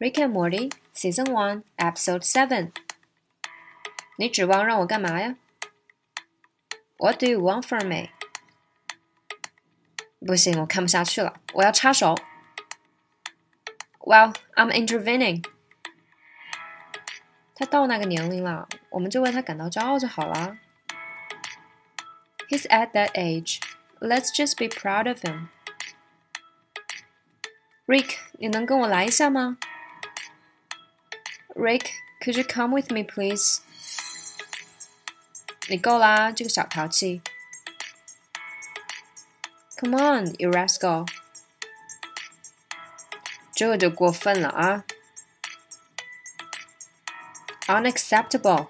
Rick and Morty Season One Episode Seven。你指望让我干嘛呀？What do you want from me？不行，我看不下去了，我要插手。Well, I'm intervening。他到那个年龄了，我们就为他感到骄傲就好了。He's at that age. Let's just be proud of him. Rick，你能跟我来一下吗 ？Rick, could you come with me, please? 你够啦，这个小淘气。Come on, you rascal！这就过分了啊！Unacceptable！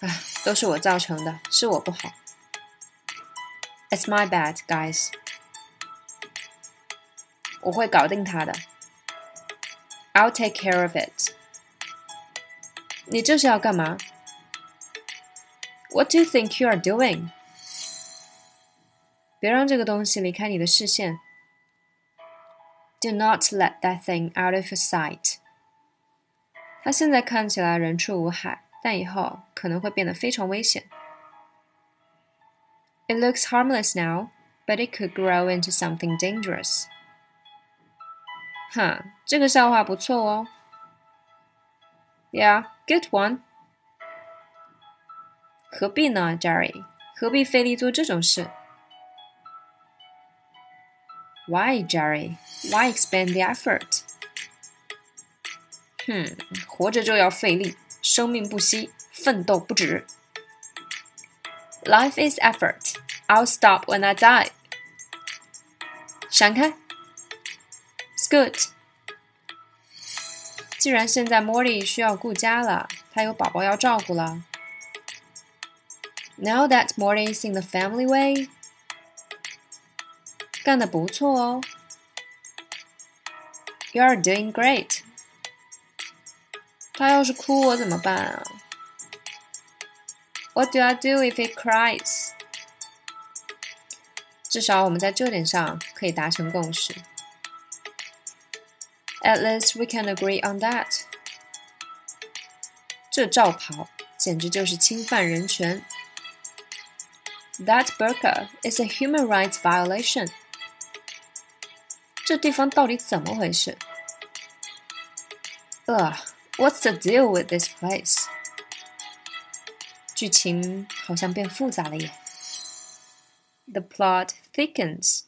啊，都是我造成的，是我不好。It's my bad, guys。我会搞定他的。 I'll take care of it. 你这是要干嘛？What do you think you are doing? 别让这个东西离开你的视线。Do not let that thing out of your sight. 它现在看起来人畜无害，但以后可能会变得非常危险。It looks harmless now, but it could grow into something dangerous. 哈，这个笑话不错哦。Yeah, good one. 何必呢，Jerry？何必费力做这种事？Why, Jerry? Why expend the effort? 哼，活着就要费力，生命不息，奋斗不止。Life is effort. I'll stop when I die. 闪开。 Good。既然现在 Morty 需要顾家了，他有宝宝要照顾了。Now that Morty's in the family way，干得不错哦。You're doing great。他要是哭，我怎么办啊？What do I do if it cries？至少我们在这点上可以达成共识。 At least we can agree on that. 这罩袍简直就是侵犯人权。That burqa is a human rights violation. 这地方到底怎么回事？Ugh, what's the deal with this place? 剧情好像变复杂了耶。The plot thickens.